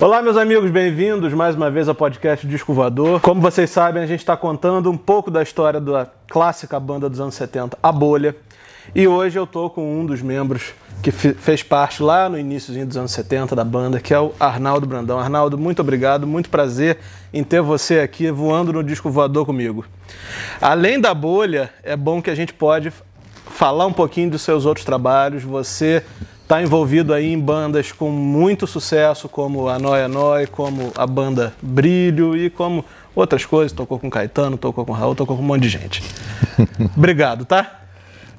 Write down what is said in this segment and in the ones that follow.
Olá, meus amigos, bem-vindos mais uma vez ao podcast Disco Voador. Como vocês sabem, a gente está contando um pouco da história da clássica banda dos anos 70, A Bolha. E hoje eu tô com um dos membros que fez parte lá no iníciozinho dos anos 70 da banda, que é o Arnaldo Brandão. Arnaldo, muito obrigado, muito prazer em ter você aqui voando no Disco Voador comigo. Além da Bolha, é bom que a gente pode falar um pouquinho dos seus outros trabalhos. Você está envolvido aí em bandas com muito sucesso, como a Noia Noi, como a banda Brilho e como outras coisas. Tocou com Caetano, tocou com Raul, tocou com um monte de gente. Obrigado, tá?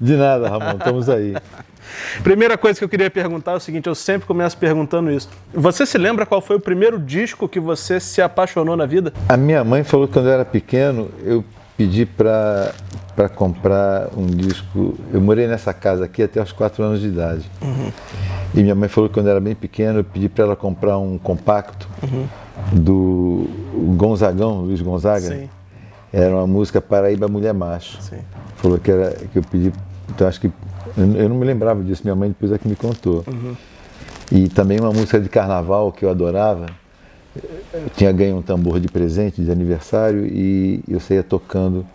De nada, Ramon, estamos aí. Primeira coisa que eu queria perguntar é o seguinte: eu sempre começo perguntando isso. Você se lembra qual foi o primeiro disco que você se apaixonou na vida? A minha mãe falou que quando eu era pequeno, eu pedi para comprar um disco. Eu morei nessa casa aqui até os 4 anos de idade. Uhum. E minha mãe falou que quando era bem pequeno, eu pedi para ela comprar um compacto uhum. do Gonzagão, Luiz Gonzaga. Sim. Era uma música Paraíba Mulher Macho. Sim. Falou que, era, que eu pedi. Então acho que. Eu não me lembrava disso, minha mãe depois é que me contou. Uhum. E também uma música de carnaval que eu adorava eu tinha ganho um tambor de presente de aniversário e eu saía tocando.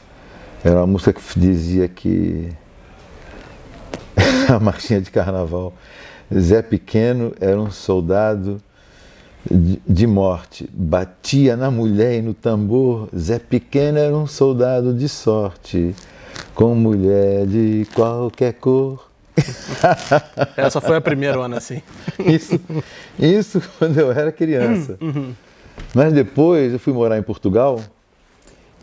Era uma música que dizia que a marchinha de carnaval. Zé Pequeno era um soldado de morte, batia na mulher e no tambor. Zé Pequeno era um soldado de sorte, com mulher de qualquer cor. Essa foi a primeira, Ana, assim. Isso, isso quando eu era criança. Uhum. Mas depois eu fui morar em Portugal.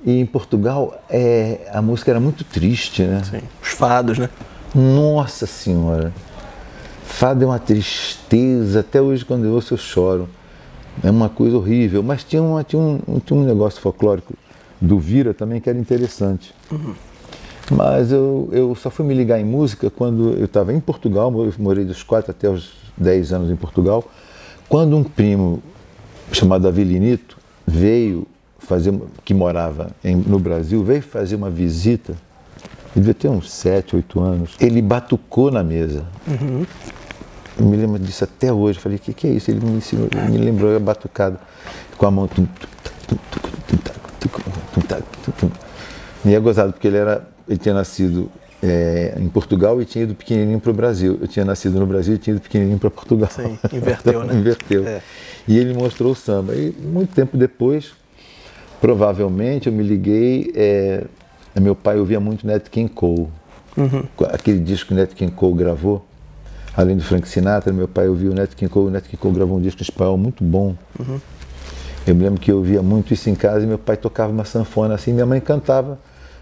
E em Portugal é, a música era muito triste, né? Sim, os fados, né? Nossa Senhora! Fado é uma tristeza, até hoje quando eu ouço eu choro. É uma coisa horrível. Mas tinha, uma, tinha, um, tinha um negócio folclórico do Vira também que era interessante. Uhum. Mas eu, eu só fui me ligar em música quando eu estava em Portugal, eu morei dos 4 até os 10 anos em Portugal, quando um primo chamado Avilinito veio fazer, que morava em, no Brasil, veio fazer uma visita, ele devia ter uns 7, 8 anos, ele batucou na mesa. Uhum. Eu me lembro disso até hoje, eu falei, o que, que é isso? Ele me ensinou, me lembrou a batucada, com a mão... E é gozado, porque ele era ele tinha nascido é, em Portugal e tinha ido pequenininho para o Brasil. Eu tinha nascido no Brasil e tinha ido pequenininho para Portugal. Sim, inverteu, né? inverteu. É. E ele mostrou o samba. E muito tempo depois, provavelmente, eu me liguei. É, meu pai ouvia muito Nat King Cole. Uhum. Aquele disco que Nat King Cole gravou. Além do Frank Sinatra, meu pai ouvia o Nat King Cole. O Nat King Cole gravou um disco espanhol muito bom. Uhum. Eu me lembro que eu ouvia muito isso em casa e meu pai tocava uma sanfona assim, minha mãe cantava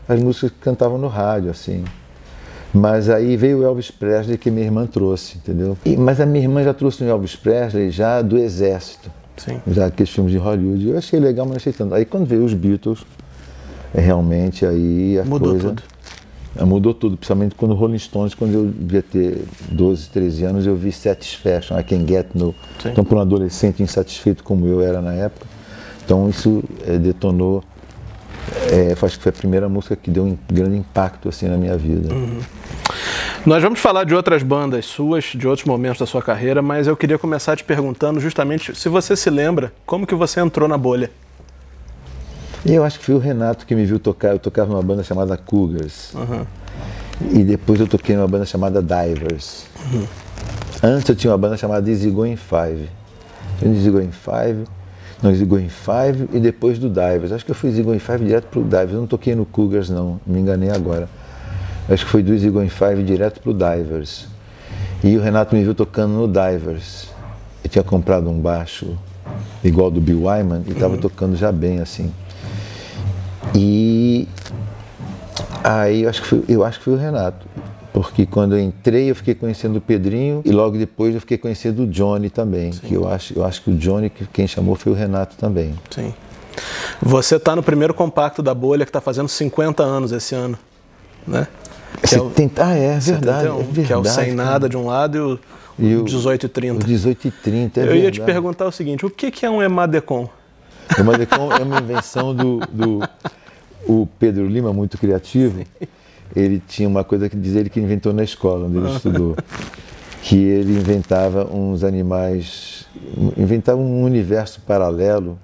as músicas que cantavam no rádio, assim. Mas aí veio o Elvis Presley que minha irmã trouxe, entendeu? E, mas a minha irmã já trouxe o Elvis Presley já do Exército. Sim. Já aqueles filmes de Hollywood. Eu achei legal, mas não achei tanto. Aí quando veio os Beatles, é, realmente aí a mudou coisa... Tudo. É, mudou tudo, principalmente quando Rolling Stones, quando eu devia ter 12, 13 anos, eu vi Satisfaction, I Can Get No. Sim. Então, para um adolescente insatisfeito como eu era na época, então isso é, detonou é, acho que foi a primeira música que deu um grande impacto assim na minha vida. Uhum. Nós vamos falar de outras bandas suas, de outros momentos da sua carreira, mas eu queria começar te perguntando justamente se você se lembra como que você entrou na bolha. Eu acho que foi o Renato que me viu tocar. Eu tocava numa banda chamada Cougars. Uhum. E depois eu toquei numa banda chamada Divers. Uhum. Antes eu tinha uma banda chamada Easy Going Five. Easy Going Five no Easy Five e depois do Divers. Acho que eu fui Easy Going Five direto pro Divers. Eu não toquei no Cougars, não. Me enganei agora. Acho que foi do Easy Going Five direto pro Divers. E o Renato me viu tocando no Divers. Eu tinha comprado um baixo igual do Bill Wyman e estava uhum. tocando já bem assim. E aí eu acho que foi, eu acho que foi o Renato porque quando eu entrei eu fiquei conhecendo o Pedrinho e logo depois eu fiquei conhecendo o Johnny também, Sim. que eu acho, eu acho que o Johnny quem chamou foi o Renato também. Sim. Você está no primeiro compacto da bolha que está fazendo 50 anos esse ano, né? Que é o, ah, é, verdade, 71, é verdade. Que é o Sem Nada de um lado e o, e o 18 e 30. O 18 e 30, é Eu verdade. ia te perguntar o seguinte, o que, que é um Emadecon? O Emadecon é uma invenção do, do o Pedro Lima, muito criativo, ele tinha uma coisa que diz ele que inventou na escola, onde ele estudou. que ele inventava uns animais, inventava um universo paralelo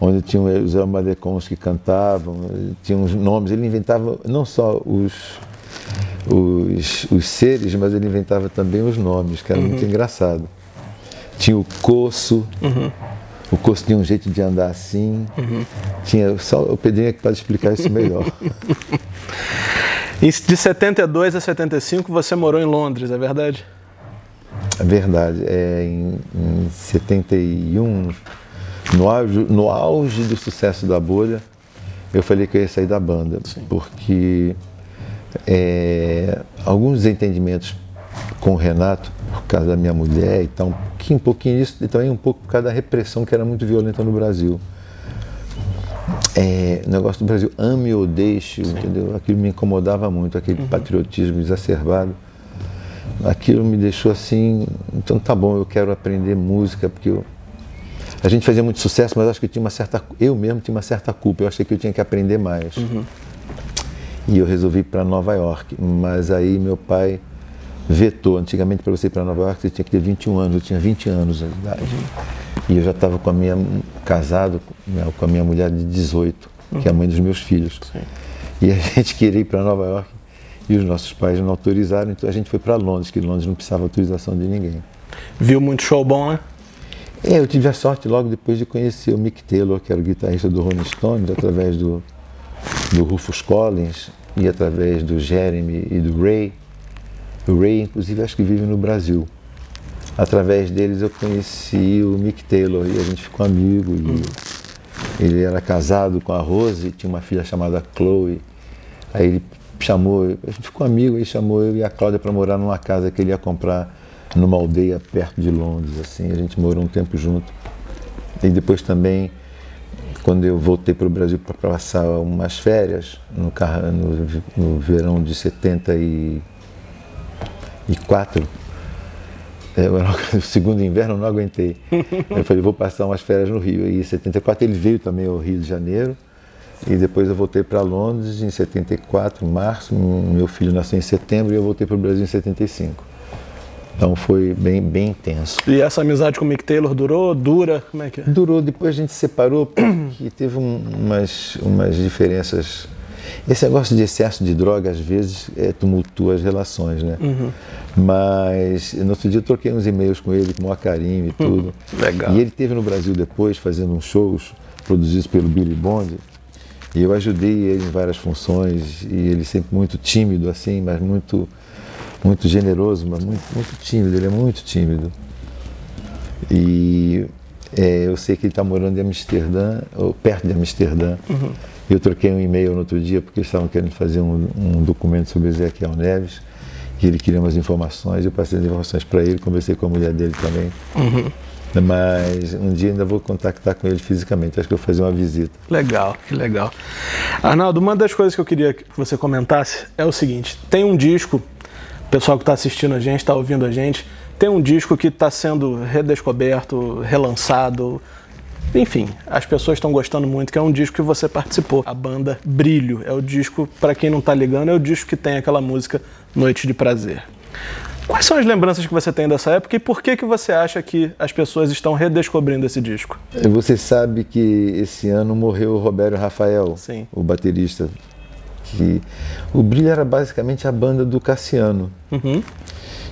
onde tinha os Amadecons que cantavam, tinha uns nomes, ele inventava não só os, os, os seres, mas ele inventava também os nomes, que era uhum. muito engraçado. Tinha o Coço, uhum. o Coço tinha um jeito de andar assim, uhum. tinha, só o Pedrinho é que pode explicar isso melhor. de 72 a 75 você morou em Londres, é verdade? É verdade, é em, em 71 no auge, no auge do sucesso da bolha, eu falei que eu ia sair da banda, Sim. porque é, alguns desentendimentos com o Renato, por causa da minha mulher e tal, um pouquinho, um pouquinho isso, e também um pouco por causa da repressão que era muito violenta no Brasil. É, o negócio do Brasil, ame ou deixe, Sim. entendeu? Aquilo me incomodava muito, aquele uhum. patriotismo exacerbado. Aquilo me deixou assim, então tá bom, eu quero aprender música, porque eu, a gente fazia muito sucesso, mas acho que eu tinha uma certa. Eu mesmo tinha uma certa culpa. Eu achei que eu tinha que aprender mais. Uhum. E eu resolvi ir para Nova York. Mas aí meu pai vetou. Antigamente, para você ir para Nova York, você tinha que ter 21 anos. Eu tinha 20 anos de idade. Uhum. E eu já estava com a minha casado né, com a minha mulher de 18, uhum. que é a mãe dos meus filhos. Sim. E a gente queria ir para Nova York e os nossos pais não autorizaram, então a gente foi para Londres, que Londres não precisava autorização de ninguém. Viu muito show bom, né? É, eu tive a sorte logo depois de conhecer o Mick Taylor, que era o guitarrista do Rolling Stones, através do, do Rufus Collins e através do Jeremy e do Ray. O Ray, inclusive, acho que vive no Brasil. Através deles eu conheci o Mick Taylor e a gente ficou amigo. E hum. Ele era casado com a Rose, tinha uma filha chamada Chloe. Aí ele chamou, a gente ficou amigo, e chamou eu e a Cláudia para morar numa casa que ele ia comprar numa aldeia perto de Londres, assim, a gente morou um tempo junto. E depois também, quando eu voltei para o Brasil para passar umas férias, no, no, no verão de 74, é, o segundo inverno eu não aguentei. Eu falei, vou passar umas férias no Rio. E em 74 ele veio também ao Rio de Janeiro. E depois eu voltei para Londres em 74, em março. Meu filho nasceu em setembro e eu voltei para o Brasil em 75. Então foi bem, bem intenso. E essa amizade com o Mick Taylor durou? Dura? Como é que é? Durou, depois a gente se separou porque teve um, umas, umas diferenças. Esse negócio de excesso de droga às vezes é, tumultua as relações, né? Uhum. Mas no outro dia eu troquei uns e-mails com ele, com o maior carinho e hum, tudo. legal. E ele teve no Brasil depois fazendo uns shows produzidos pelo Billy Bond. E eu ajudei ele em várias funções, e ele sempre muito tímido assim, mas muito muito generoso, mas muito, muito tímido, ele é muito tímido. E é, eu sei que ele está morando em Amsterdã, ou perto de Amsterdã. Uhum. Eu troquei um e-mail no outro dia porque eles estavam querendo fazer um, um documento sobre Ezequiel Neves e ele queria umas informações. Eu passei as informações para ele, conversei com a mulher dele também. Uhum. Mas um dia ainda vou contactar com ele fisicamente, acho que eu vou fazer uma visita. Legal, que legal. Arnaldo, uma das coisas que eu queria que você comentasse é o seguinte: tem um disco o pessoal que está assistindo a gente, está ouvindo a gente, tem um disco que está sendo redescoberto, relançado. Enfim, as pessoas estão gostando muito, que é um disco que você participou. A banda Brilho. É o disco, para quem não está ligando, é o disco que tem aquela música Noite de Prazer. Quais são as lembranças que você tem dessa época e por que, que você acha que as pessoas estão redescobrindo esse disco? Você sabe que esse ano morreu o Roberto Rafael, Sim. o baterista que o Brilho era basicamente a banda do Cassiano. Uhum.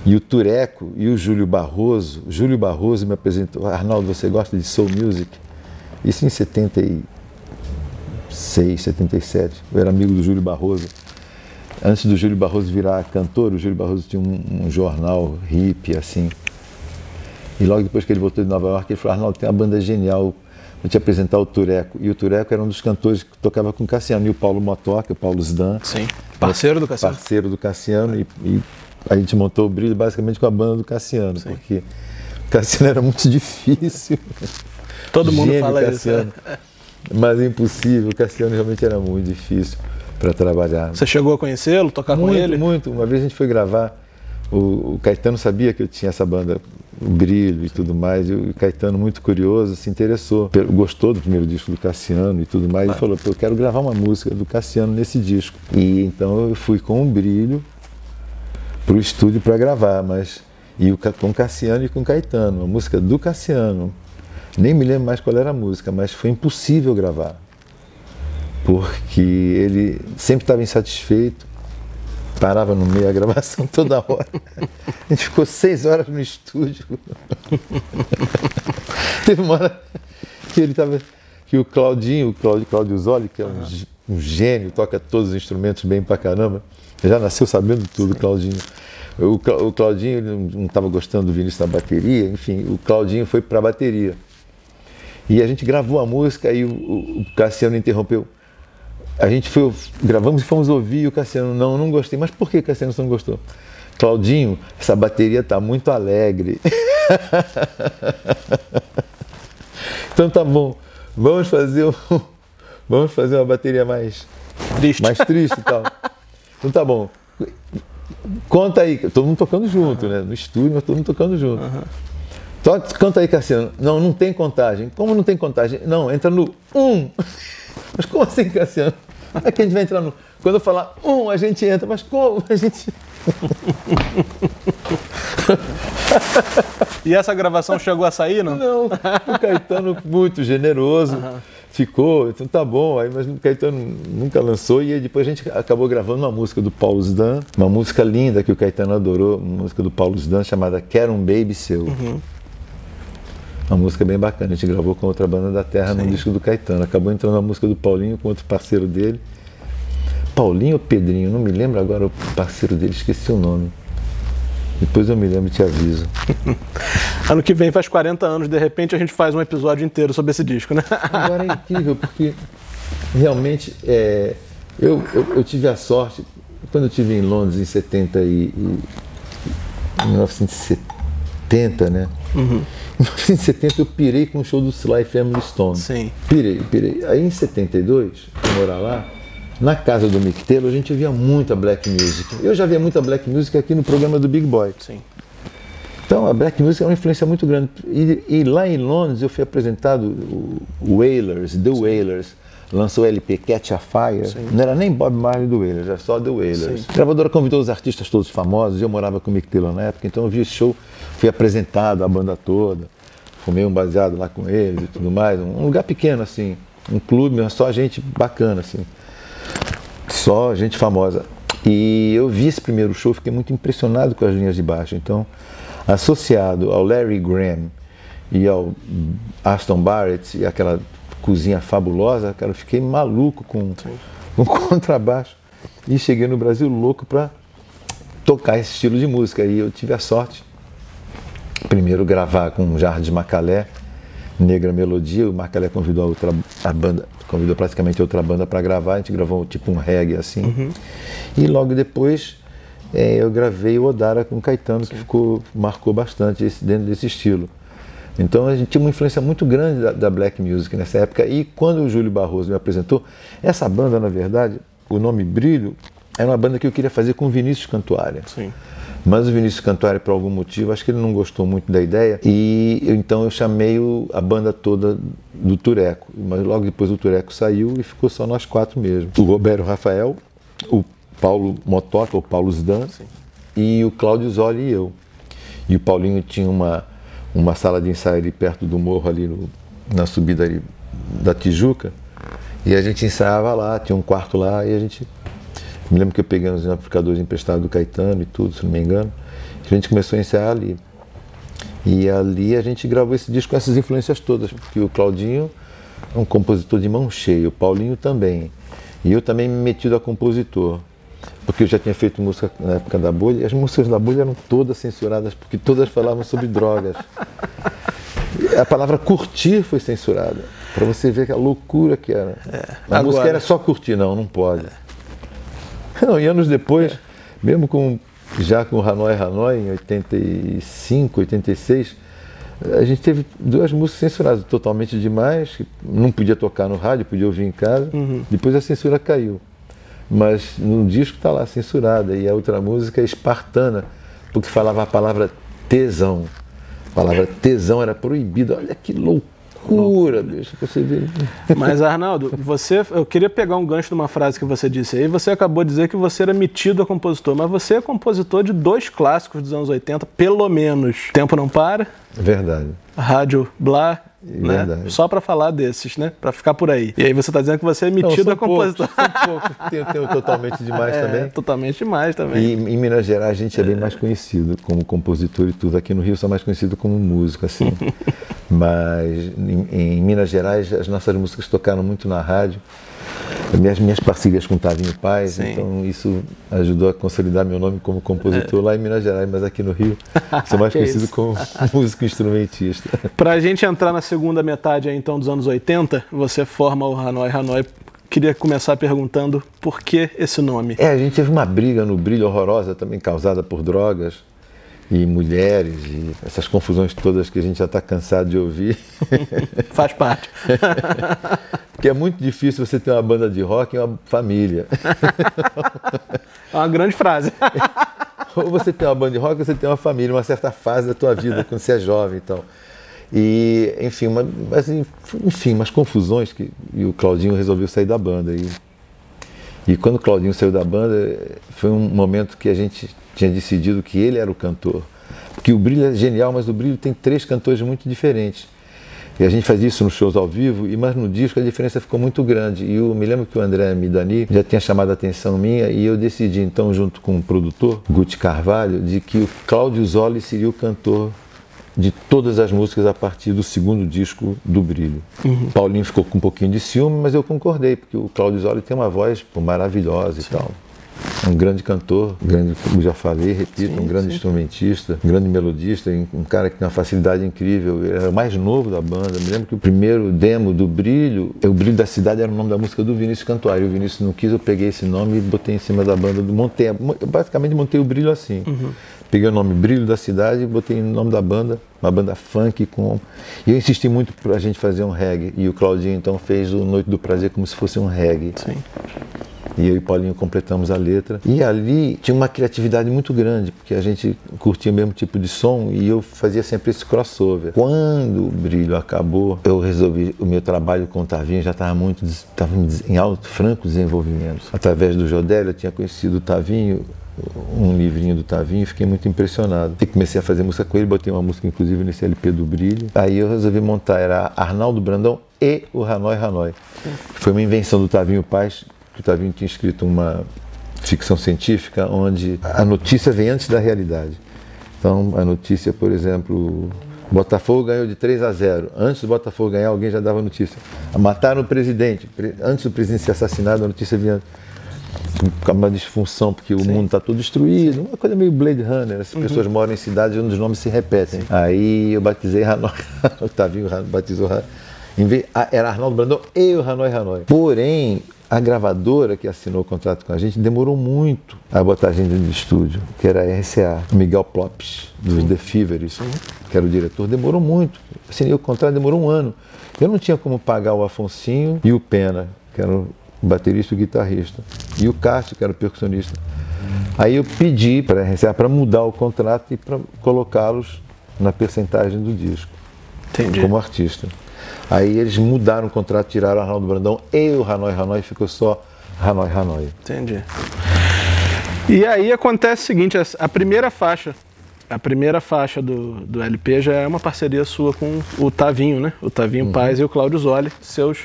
E o Tureco e o Júlio Barroso, Júlio Barroso me apresentou, Arnaldo, você gosta de soul music? Isso em 76, 77. Eu era amigo do Júlio Barroso. Antes do Júlio Barroso virar cantor, o Júlio Barroso tinha um, um jornal hippie, assim. E logo depois que ele voltou de Nova York, ele falou, Arnaldo, tem uma banda genial, vou te apresentar o Tureco. E o Tureco era um dos cantores que tocava com o Cassiano. E o Paulo Motoca, o Paulo Zdan. Sim, parceiro do Cassiano. Parceiro do Cassiano. E, e, a gente montou o brilho basicamente com a banda do Cassiano, Sim. porque o Cassiano era muito difícil. Todo mundo Gênio, fala Cassiano. isso. Né? Mas impossível, o Cassiano realmente era muito difícil para trabalhar. Você chegou a conhecê-lo, tocar muito, com ele? Muito, Uma vez a gente foi gravar, o, o Caetano sabia que eu tinha essa banda o brilho e tudo mais. E o Caetano, muito curioso, se interessou, gostou do primeiro disco do Cassiano e tudo mais, e falou: eu quero gravar uma música do Cassiano nesse disco. E então eu fui com o brilho para o estúdio para gravar, mas E o, com Cassiano e com Caetano, a música do Cassiano. Nem me lembro mais qual era a música, mas foi impossível gravar. Porque ele sempre estava insatisfeito, parava no meio da gravação toda hora. A gente ficou seis horas no estúdio. Teve uma hora que ele estava. que o Claudinho, o Claudio, Claudio Zoli, que é um, um, gênio, toca todos os instrumentos bem pra caramba, já nasceu sabendo tudo, Sim. Claudinho. O, o Claudinho não estava gostando do Vinícius da bateria, enfim, o Claudinho foi para a bateria. E a gente gravou a música e o, o, Cassiano interrompeu. A gente foi, gravamos e fomos ouvir e o Cassiano, não, não gostei. Mas por que Cassiano não gostou? Claudinho, essa bateria está muito alegre. então tá bom, vamos fazer, um, vamos fazer uma bateria mais triste, mais triste e tal. Então tá bom. Conta aí, todo mundo tocando junto, uhum. né? No estúdio, mas todo mundo tocando junto. Uhum. Toca, canta aí, Cassiano. Não, não tem contagem. Como não tem contagem? Não, entra no um. Mas como assim, Cassiano? É que a gente vai entrar no. Quando eu falar um, a gente entra, mas como? A gente. e essa gravação chegou a sair, não? Não, o Caetano muito generoso. Uhum ficou, então tá bom. Aí, mas o Caetano nunca lançou e depois a gente acabou gravando uma música do Paulo Zdan, uma música linda que o Caetano adorou, uma música do Paulo Zdan chamada Quero um Baby Seu. Uhum. Uma música bem bacana, a gente gravou com outra banda da Terra Sim. no disco do Caetano. Acabou entrando a música do Paulinho com outro parceiro dele. Paulinho ou Pedrinho, não me lembro agora o parceiro dele, esqueci o nome. Depois eu me lembro e te aviso. ano que vem faz 40 anos, de repente a gente faz um episódio inteiro sobre esse disco, né? Agora é incrível, porque realmente é, eu, eu, eu, tive a sorte, quando eu estive em Londres em 70 e, e 1970, né? Uhum. Em 1970 eu pirei com o show do Sly Family Stone. Sim. Pirei, pirei. Aí em 72, fui morar lá, na casa do Mick Taylor a gente via muita black music. Eu já via muita black music aqui no programa do Big Boy. Sim. Então a black music é uma influência muito grande. E, e lá em Londres eu fui apresentado o Wailers, The Wailers lançou o LP Catch a Fire. Sim. Não era nem Bob Marley do Wailers, era só The Wailers. A gravadora convidou os artistas todos famosos, eu morava com o Mick Taylor na época, então eu vi esse show, fui apresentado, a banda toda, fumei um baseado lá com eles e tudo mais. Um lugar pequeno, assim, um clube, só gente bacana, assim. Só gente famosa. E eu vi esse primeiro show, fiquei muito impressionado com as linhas de baixo. Então, associado ao Larry Graham e ao Aston Barrett e aquela cozinha fabulosa, cara, eu fiquei maluco com, com contrabaixo. E cheguei no Brasil louco para tocar esse estilo de música. E eu tive a sorte, primeiro, gravar com o Jardim Macalé, Negra Melodia. O Macalé convidou a outra a banda, convidou praticamente outra banda para gravar. A gente gravou tipo um reggae assim. Uhum. E logo depois é, eu gravei o Odara com o Caetano, Sim. que ficou marcou bastante esse, dentro desse estilo. Então a gente tinha uma influência muito grande da, da, black music nessa época. E quando o Júlio Barroso me apresentou, essa banda, na verdade, o nome Brilho, era uma banda que eu queria fazer com o Vinícius Cantuária. Sim. Mas o Vinícius Cantuária, por algum motivo, acho que ele não gostou muito da ideia. E então eu chamei o, a banda toda do Tureco. Mas logo depois o Tureco saiu e ficou só nós quatro mesmo. O Roberto Rafael, o Paulo Motoca, o Paulo Zdan, Sim. e o Cláudio Zoli e eu. E o Paulinho tinha uma uma sala de ensaio ali perto do morro, ali no, na subida ali da Tijuca. E a gente ensaiava lá, tinha um quarto lá e a gente. Me lembro que eu peguei uns amplificadores emprestados do Caetano e tudo, se não me engano. A gente começou a ensaiar ali. E ali a gente gravou esse disco com essas influências todas, porque o Claudinho é um compositor de mão cheia, o Paulinho também. E eu também me metido a compositor porque eu já tinha feito música na época da bolha, e as músicas da bolha eram todas censuradas, porque todas falavam sobre drogas. A palavra curtir foi censurada, para você ver a loucura que era. É, a agora... música era só curtir, não, não pode. É. Não, e anos depois, é. mesmo com já com Hanoi Hanoi, em 85, 86, a gente teve duas músicas censuradas, totalmente demais, que não podia tocar no rádio, podia ouvir em casa. Uhum. Depois a censura caiu mas no disco está lá censurada e a outra música é espartana, porque falava a palavra tesão. A palavra tesão era proibida. Olha que loucura bicho. Você vê. Mas, Arnaldo, você, eu queria pegar um gancho de uma frase que você disse aí. Você acabou de dizer que você era metido a compositor, mas você é compositor de dois clássicos dos anos 80, pelo menos. Tempo Não Para. Verdade. Rádio Blá né? Só para falar desses, né? Para ficar por aí. E aí você tá dizendo que você é metido Não, a compositor. Poucos. Tenho, tenho totalmente demais É, também. totalmente demais também. E em Minas Gerais a gente é bem mais conhecido como compositor e tudo. Aqui no Rio sou mais conhecido como músico, assim. Mas em, em Minas Gerais as nossas músicas tocaram muito na rádio. Minhas, minhas parcerias com Tavinho Paz, Sim. então isso ajudou a consolidar meu nome como compositor lá em Minas Gerais, mas aqui no Rio sou mais conhecido como músico instrumentista. Pra gente entrar na segunda metade aí, então dos anos 80, você forma o Hanoi Hanoi. Queria começar perguntando por que esse nome? É, a gente teve uma briga no brilho horrorosa também causada por drogas e mulheres e essas confusões todas que a gente já está cansado de ouvir. Faz parte. Porque é muito difícil você ter uma banda de rock e uma família. É uma grande frase. ou você tem uma banda de rock ou você tem uma família, uma certa fase da tua vida, quando você é jovem então. E, enfim, uma, mas, enfim, umas confusões que e o Claudinho resolveu sair da banda. E, e quando o Claudinho saiu da banda, foi um momento que a gente tinha decidido que ele era o cantor. Porque o Brilho é genial, mas o Brilho tem três cantores muito diferentes. E a gente fazia isso nos shows ao vivo, e mas no disco a diferença ficou muito grande. E eu me lembro que o André Midani já tinha chamado a atenção minha, e eu decidi então, junto com o produtor, Guti Carvalho, de que o Cláudio Zoli seria o cantor de todas as músicas a partir do segundo disco do Brilho. Paulinho ficou com um pouquinho de ciúme, mas eu concordei, porque o Cláudio Zoli tem uma voz pô, maravilhosa e tal. Um grande cantor, grande, como já falei, repito, Sim, um grande sim. instrumentista, um grande melodista, um cara que tem uma facilidade incrível. Ele era o mais novo da banda. Me lembro que o primeiro demo do Brilho, o Brilho da Cidade era o nome da música do Vinícius Cantuário. O Vinícius não quis, eu peguei esse nome e botei em cima da banda. Montei, a- basicamente montei o Brilho assim. Peguei o nome Brilho da Cidade e botei o nome da banda, uma banda funk com. E eu insisti muito pra gente fazer um reggae. E o Claudinho então fez o Noite do Prazer como se fosse um reggae. Sim. E eu e Paulinho completamos a letra. E ali tinha uma criatividade muito grande, porque a gente curtia o mesmo tipo de som e eu fazia sempre esse crossover. Quando o brilho acabou, eu resolvi o meu trabalho com o Tavinho já estava muito tava em alto, franco desenvolvimento. Através do Jodélio, eu tinha conhecido o Tavinho, um livrinho do Tavinho, e fiquei muito impressionado. E comecei a fazer música com ele, botei uma música inclusive nesse LP do Brilho. Aí eu resolvi montar, era Arnaldo Brandão e o Hanoi Hanoi. Foi uma invenção do Tavinho Paz, que o Tavinho tinha escrito uma ficção científica onde a notícia vem antes da realidade. Então, a notícia, por exemplo, Botafogo ganhou de 3 a 0. Antes do Botafogo ganhar, alguém já dava notícia. Mataram o presidente. Pre- Antes do presidente ser assassinado, a notícia vinha com uma disfunção, porque o mundo está todo destruído. Uma coisa meio Blade Runner. As pessoas moram em cidades onde os nomes se repetem. Aí eu batizei Hanoi. O Tavinho batizou Hanoi. Ah, Era Arnaldo Brandão e o Hanoi Hanoi. Porém, a gravadora que assinou o contrato com a gente demorou muito a botar a gente no estúdio, que era a RCA. O Miguel Plops, dos The Fevers, que era o diretor, demorou muito. Assinei o contrato, demorou um ano. Eu não tinha como pagar o Afonsinho e o Pena, que era o baterista e o guitarrista, e o Cássio, que era o percussionista. Aí eu pedi para a RCA para mudar o contrato e para colocá-los na percentagem do disco Entendi. como artista. Aí eles mudaram o contrato, tiraram o Arnaldo Brandão e o Hanoi Hanoi, ficou só Hanoi Hanoi. Entendi. E aí acontece o seguinte, a- a primeira faixa, a primeira faixa do, do LP já é uma parceria sua com o Tavinho, né? O Tavinho Paz e o Cláudio Zoli, seus,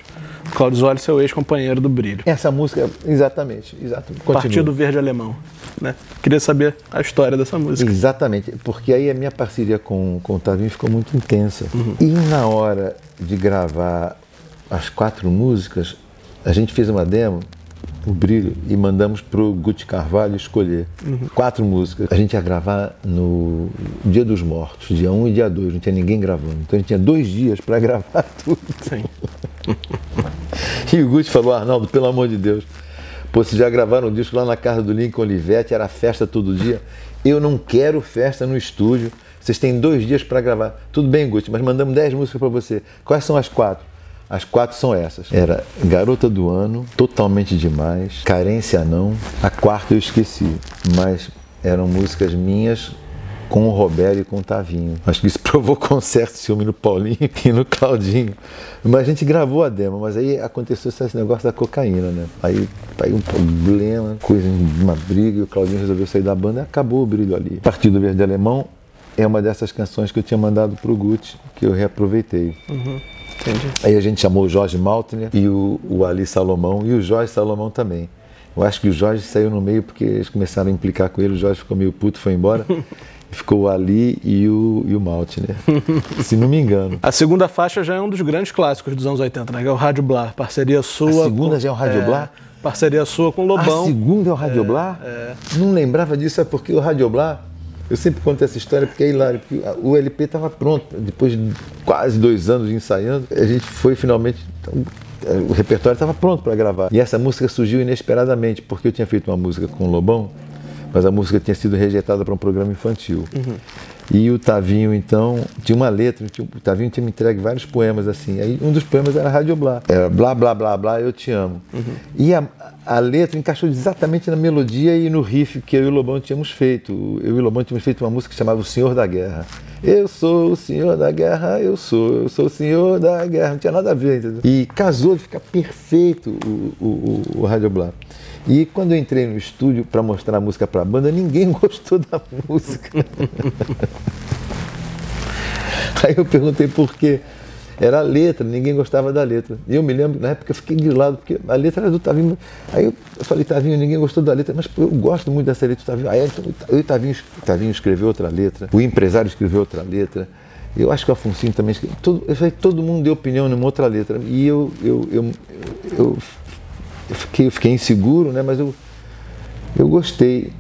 Cláudio Zoli, seu ex-companheiro do Brilho. Essa música, exatamente, exatamente. Continua. Partido Verde Alemão, né? Queria saber a história dessa música. Exatamente, porque aí a minha parceria com, com o Tavinho ficou muito intensa. E na hora de gravar as quatro músicas, a gente fez uma demo, o Brilho, e mandamos pro Guti Carvalho escolher quatro músicas. A gente ia gravar no Dia dos Mortos, dia 1 e dia 2, não tinha ninguém gravando. Então a gente tinha dois dias para gravar tudo. Sim. E o Guti falou, Arnaldo, pelo amor de Deus, pô, vocês já gravaram um disco lá na casa do Lincoln Olivetti, era festa todo dia. Eu não quero festa no estúdio. Vocês têm dois dias para gravar. Tudo bem, Guti, mas mandamos dez músicas para você. Quais são as quatro? As quatro são essas. Era Garota do Ano, Totalmente Demais, Carência Não. A quarta eu esqueci, mas eram músicas minhas com o Roberto e com o Tavinho. Acho que isso provocou um certo ciúme no Paulinho e no Claudinho. Mas a gente gravou a demo, mas aí aconteceu esse negócio da cocaína, né? Aí, aí um problema, coisa, uma briga, e o Claudinho resolveu sair da banda e acabou o brilho ali. Partido Verde Alemão é uma dessas canções que eu tinha mandado pro Gucci, que eu reaproveitei. Uhum. Entendi. Aí a gente chamou o Jorge Maltner e o, o Ali Salomão e o Jorge Salomão também. Eu acho que o Jorge saiu no meio porque eles começaram a implicar com ele, o Jorge ficou meio puto, foi embora. ficou o Ali e o, e o Maltner, se não me engano. A segunda faixa já é um dos grandes clássicos dos anos 80, né? Que é o Rádio Blá, parceria sua. A segunda com, já é o Rádio é, Blá? Parceria sua com o Lobão. A segunda é o Rádio é, Blá? É. Não lembrava disso, é porque o Rádio Blá eu sempre conto essa história porque é hilário, porque o LP estava pronto, depois de quase dois anos ensaiando, a gente foi finalmente. Então, o repertório estava pronto para gravar. E essa música surgiu inesperadamente, porque eu tinha feito uma música com o Lobão, mas a música tinha sido rejeitada para um programa infantil. Uhum. E o Tavinho, então, tinha uma letra, tinha, o Tavinho tinha me entregue vários poemas assim. Aí um dos poemas era Rádio Blá. Era blá, blá, blá, blá, eu te amo. Uhum. E a, a letra encaixou exatamente na melodia e no riff que eu e o Lobão tínhamos feito. Eu e o Lobão tínhamos feito uma música que chamava O Senhor da Guerra. Eu sou o senhor da guerra, eu sou, eu sou o senhor da guerra. Não tinha nada a ver, entendeu? E casou, fica perfeito o, o, o, o Rádio Blá. E quando eu entrei no estúdio para mostrar a música para a banda, ninguém gostou da música. Aí eu perguntei por quê. Era a letra, ninguém gostava da letra. E eu me lembro, na época, eu fiquei grilado, porque a letra era do Tavinho. Aí eu, falei, Tavinho, ninguém gostou da letra, mas eu gosto muito dessa letra do Tavinho. Aí então, e Tavinho, Tavinho escreveu outra letra, o empresário escreveu outra letra. Eu acho que o Afonso também escreveu. Todo, eu falei, todo mundo deu opinião numa outra letra. E eu, eu, eu, eu eu fiquei, eu fiquei inseguro, né? Mas eu, eu gostei.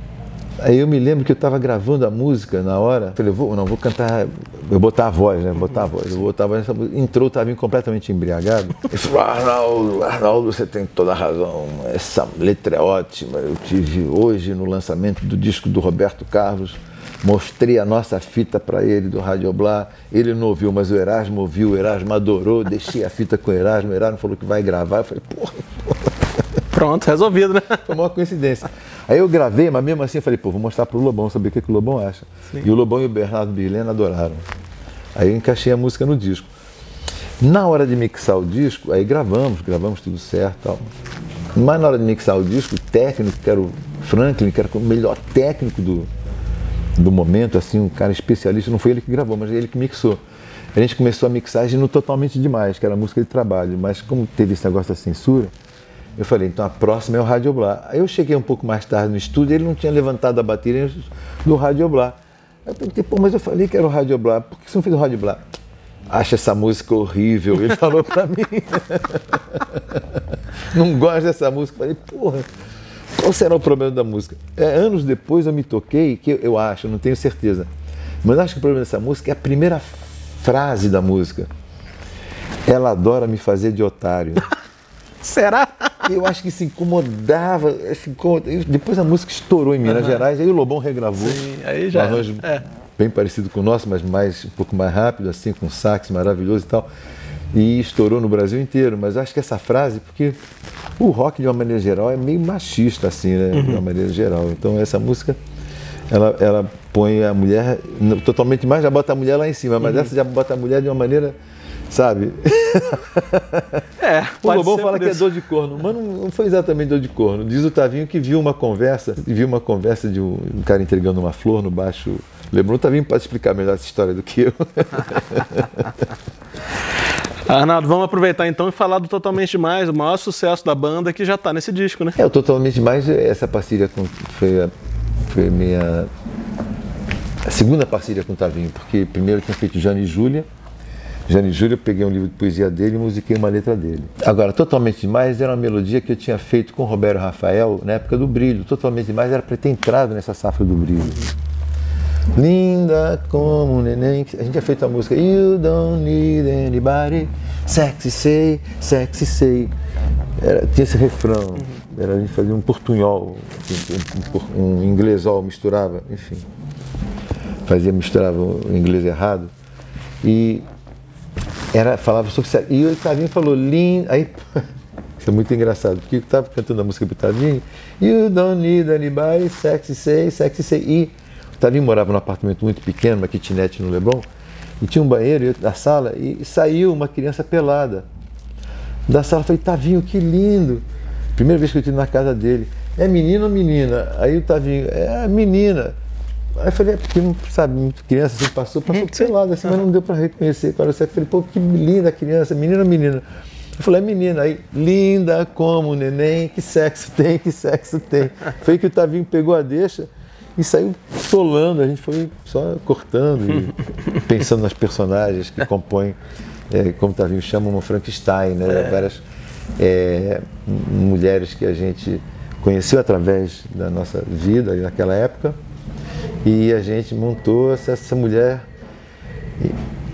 Aí eu me lembro que eu estava gravando a música na hora. Falei, vou, não, vou cantar, vou botar a voz, né? Botar a voz. Eu botar a voz música. Entrou, estava completamente embriagado. Ele falou, Arnaldo, Arnaldo, você tem toda a razão. Essa letra é ótima. Eu tive hoje no lançamento do disco do Roberto Carlos. Mostrei a nossa fita para ele do Rádio Blá. Ele não ouviu, mas o Erasmo ouviu. O Erasmo adorou. Deixei a fita com o Erasmo. O Erasmo falou que vai gravar. Eu falei, porra, porra. Pronto, resolvido, né? Foi uma coincidência. Aí eu gravei, mas mesmo assim eu falei, pô, vou mostrar pro Lobão, saber o que, que o Lobão acha. Sim. E o Lobão e o Bernardo Birlena adoraram. Aí eu encaixei a música no disco. Na hora de mixar o disco, aí gravamos, gravamos tudo certo tal. Mas na hora de mixar o disco, o técnico, que era o Franklin, que era o melhor técnico do, do momento, assim, um cara especialista, não foi ele que gravou, mas ele que mixou. A gente começou a mixagem no Totalmente Demais, que era música de trabalho, mas como teve esse negócio da censura, eu falei, então a próxima é o Radioblá. Aí eu cheguei um pouco mais tarde no estúdio, ele não tinha levantado a bateria do Radioblá. Eu perguntei, pô, mas eu falei que era o Radioblá, por que você não fez o Radioblá? Acha essa música horrível, ele falou pra mim. não gosto dessa música. Eu falei, porra, qual será o problema da música? É, anos depois eu me toquei, que eu acho, não tenho certeza, mas acho que o problema dessa música é a primeira frase da música. Ela adora me fazer de otário. Será? Eu acho que se incomodava. Depois a música estourou em Minas uhum. Gerais, aí o Lobão regravou. Sim, aí já. Um arranjo é. bem parecido com o nosso, mas mais, um pouco mais rápido, assim, com sax maravilhoso e tal. E estourou no Brasil inteiro. Mas acho que essa frase, porque o rock, de uma maneira geral, é meio machista, assim, né? Uhum. De uma maneira geral. Então essa música, ela, ela põe a mulher totalmente mais, já bota a mulher lá em cima, mas uhum. essa já bota a mulher de uma maneira sabe? É, o Lobão fala que é dor de corno, mas não, não, foi exatamente dor de corno. Diz o Tavinho que viu uma conversa, viu uma conversa de um, um cara entregando uma flor no baixo. Lembrou o Tavinho pode explicar melhor essa história do que eu. Arnaldo, vamos aproveitar então e falar do Totalmente Mais, o maior sucesso da banda que já está nesse disco, né? É, o Totalmente Mais, essa parceria com, foi, a, foi a minha a segunda parceria com o Tavinho, porque primeiro eu tinha feito Jane e Júlia, Jane Júlia, peguei um livro de poesia dele e musiquei uma letra dele. Agora, Totalmente Demais era uma melodia que eu tinha feito com Roberto Rafael na época do Brilho. Totalmente Demais era para ter entrado nessa safra do Brilho. Linda como um neném. A gente tinha feito a música You don't need anybody. Sexy say, sexy say. Era, tinha esse refrão. Era, a gente fazia um portunhol, um, um, um inglesol, misturava, enfim. Fazia, misturava o inglês errado. E era, falava sobre sexo. E o Tavinho falou, lindo. Aí, isso é muito engraçado, porque eu estava cantando a música pro Tavinho, You don't need anybody, sexy say, sexy say. E Tavinho morava num apartamento muito pequeno, uma kitnet no Leblon, e tinha um banheiro da sala e saiu uma criança pelada. Da sala, eu falei, Tavinho, que lindo. Primeira vez que eu estive na casa dele. É menino ou menina? Aí o Tavinho, é menina. Aí eu falei, é porque, sabe, criança assim, passou, passou pelada, assim, mas não deu para reconhecer. Quando eu falei, pô, que linda a criança, menina ou menina? Eu falei, é menina. Aí, linda como neném, que sexo tem, que sexo tem. Foi que o Tavinho pegou a deixa e saiu solando. A gente foi só cortando e pensando nas personagens que compõem, é, como o Tavinho chama, uma Frankenstein, né? É. Várias é, mulheres que a gente conheceu através da nossa vida naquela época e a gente montou essa, essa mulher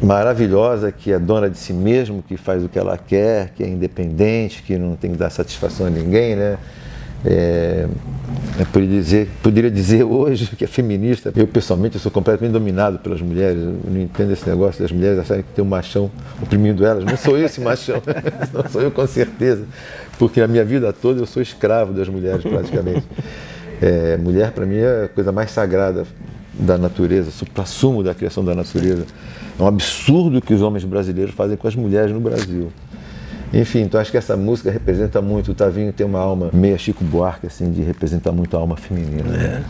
maravilhosa que é dona de si mesmo, que faz o que ela quer, que é independente, que não tem que dar satisfação a ninguém, né? É, eu poderia dizer, poderia dizer hoje que é feminista. Eu, pessoalmente, eu sou completamente dominado pelas mulheres. Eu não entendo esse negócio das mulheres acharem que tem um machão oprimindo elas. Não sou eu esse machão, não sou eu com certeza. Porque a minha vida toda eu sou escravo das mulheres, praticamente. É, mulher, para mim, é a coisa mais sagrada da natureza, supra-sumo da criação da natureza. É um absurdo que os homens brasileiros fazem com as mulheres no Brasil. Enfim, então acho que essa música representa muito. O Tavinho tem uma alma meia Chico Buarque, assim, de representar muito a alma feminina. Né?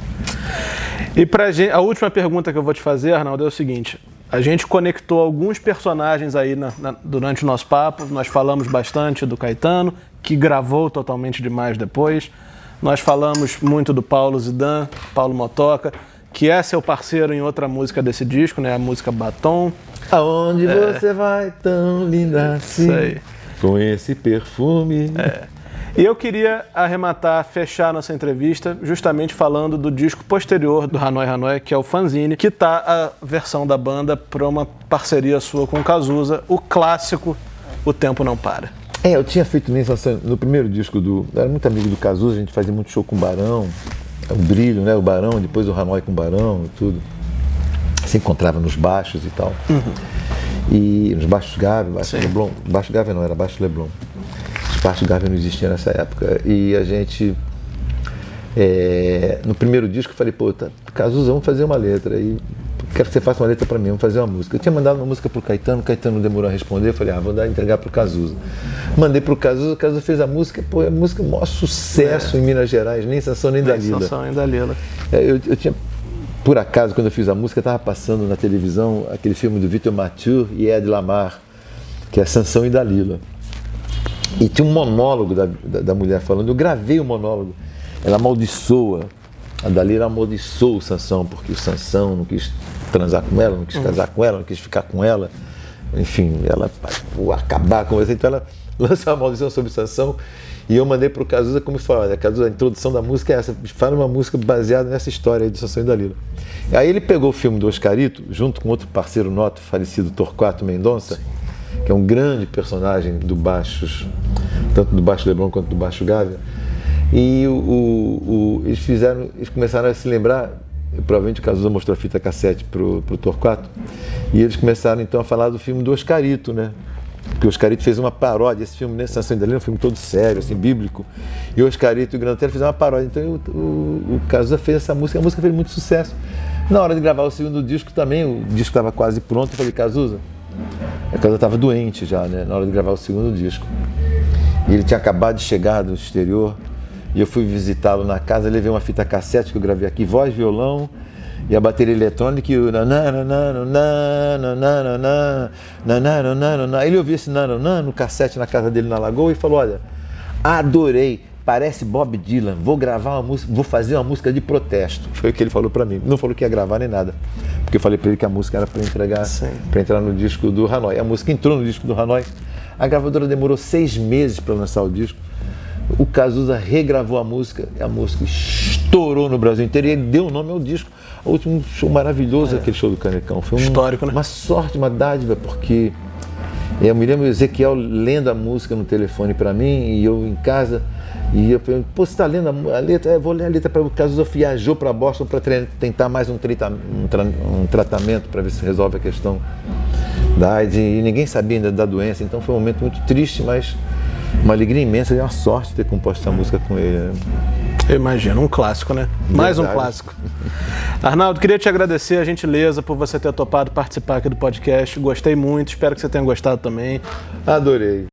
É. E pra gente, a última pergunta que eu vou te fazer, Arnaldo, é o seguinte. A gente conectou alguns personagens aí na, na, durante o nosso papo. Nós falamos bastante do Caetano, que gravou totalmente demais depois. Nós falamos muito do Paulo Zidan, Paulo Motoca, que é seu parceiro em outra música desse disco, né? A música Batom. Aonde é. você vai tão linda assim? Isso aí. Com esse perfume. É. E eu queria arrematar, fechar nossa entrevista justamente falando do disco posterior do Hanoi Hanoi, que é o Fanzine, que tá a versão da banda para uma parceria sua com o Cazuza, o clássico O Tempo Não Para. É, eu tinha feito isso no primeiro disco do. Eu era muito amigo do Cazuza, a gente fazia muito show com o Barão, o Brilho, né? O Barão, depois o Hanoi com o Barão e tudo. Se encontrava nos baixos e tal. Uhum. E nos baixos Gávea, baixo Sim. Leblon. Baixo Gávea não, era baixo Leblon. Os baixos Gávea não existiam nessa época. E a gente. É, no primeiro disco eu falei, pô, tá, Cazuza, vamos fazer uma letra. E quero que você faça uma letra para mim, vamos fazer uma música. Eu tinha mandado uma música pro Caetano, o Caetano demorou a responder, eu falei, ah, vou dar, entregar pro Cazuza. Mandei pro Cazuza, o Cazuza fez a música, pô, a música é maior sucesso é. em Minas Gerais, nem Sansão nem Dalila. Nem Sansão nem Dalila. É, eu, eu tinha, por acaso, quando eu fiz a música, estava passando na televisão aquele filme do Vitor Mathieu e Ed Lamar, que é Sansão e Dalila. E tinha um monólogo da, da, da mulher falando, eu gravei o monólogo. Ela amaldiçoa a Dalila amaldiçoou o Sansão, porque o Sansão não quis transar com ela, não quis casar com ela, não quis ficar com ela. Enfim, ela acabar com você. Então ela lança uma maldição sobre Sansão. E eu mandei para o Cazuza como falar, olha, Cazuza, a introdução da música é essa, fala uma música baseada nessa história aí do Sansão e Dalila. Aí ele pegou o filme do Oscarito, junto com outro parceiro noto, falecido Torquato Mendonça, Sim. que é um grande personagem do Baixos, tanto do Baixo Leblon quanto do Baixo Gávea. E o, o, o, eles fizeram, eles começaram a se lembrar provavelmente o Cazuza mostrou a fita cassete pro, pro Torquato, e eles começaram então a falar do filme do Oscarito, né? Porque o Oscarito fez uma paródia, esse filme, né, Sansão Dalila, é um filme todo sério, assim, bíblico, e o Oscarito e o Granotelli fizeram uma paródia, então o, o, o Cazuza fez essa música, a música fez muito sucesso. Na hora de gravar o segundo disco também, o disco estava quase pronto, eu falei, Cazuza, a Cazuza estava doente já, né, na hora de gravar o segundo disco. E ele tinha acabado de chegar do exterior, e eu fui visitá-lo na casa, levei uma fita cassete que eu gravei aqui, voz, violão e a bateria eletrônica e o ele ouviu esse nananã no cassete na casa dele na Lagoa e falou, olha, adorei, parece Bob Dylan, vou gravar uma música, vou fazer uma música de protesto. Foi o que ele falou para mim. Não falou que ia gravar nem nada. Porque eu falei para ele que a música era para entregar, para entrar no disco do Hanoi. A música entrou no disco do Hanoi. A gravadora demorou seis meses para lançar o disco o Cazuza regravou a música, a música estourou no Brasil inteiro e ele deu o nome ao disco. O último show maravilhoso, é. aquele show do Canecão. Foi um, Histórico, né? uma sorte, uma dádiva, porque eu me lembro Ezequiel lendo a música no telefone para mim e eu em casa. E eu pergunto, pô, você está lendo a letra? É, vou ler a letra para o Cazuza viajou para Boston para tentar mais um, trita, um, tra um tratamento para ver se resolve a questão da AIDS. E ninguém sabia ainda da doença, então foi um momento muito triste, mas uma alegria imensa e uma sorte ter composto essa música com ele. Né? Eu imagino, um clássico, né? Mais um clássico. Arnaldo, queria te agradecer a gentileza por você ter topado participar aqui do podcast. Gostei muito, espero que você tenha gostado também. Adorei.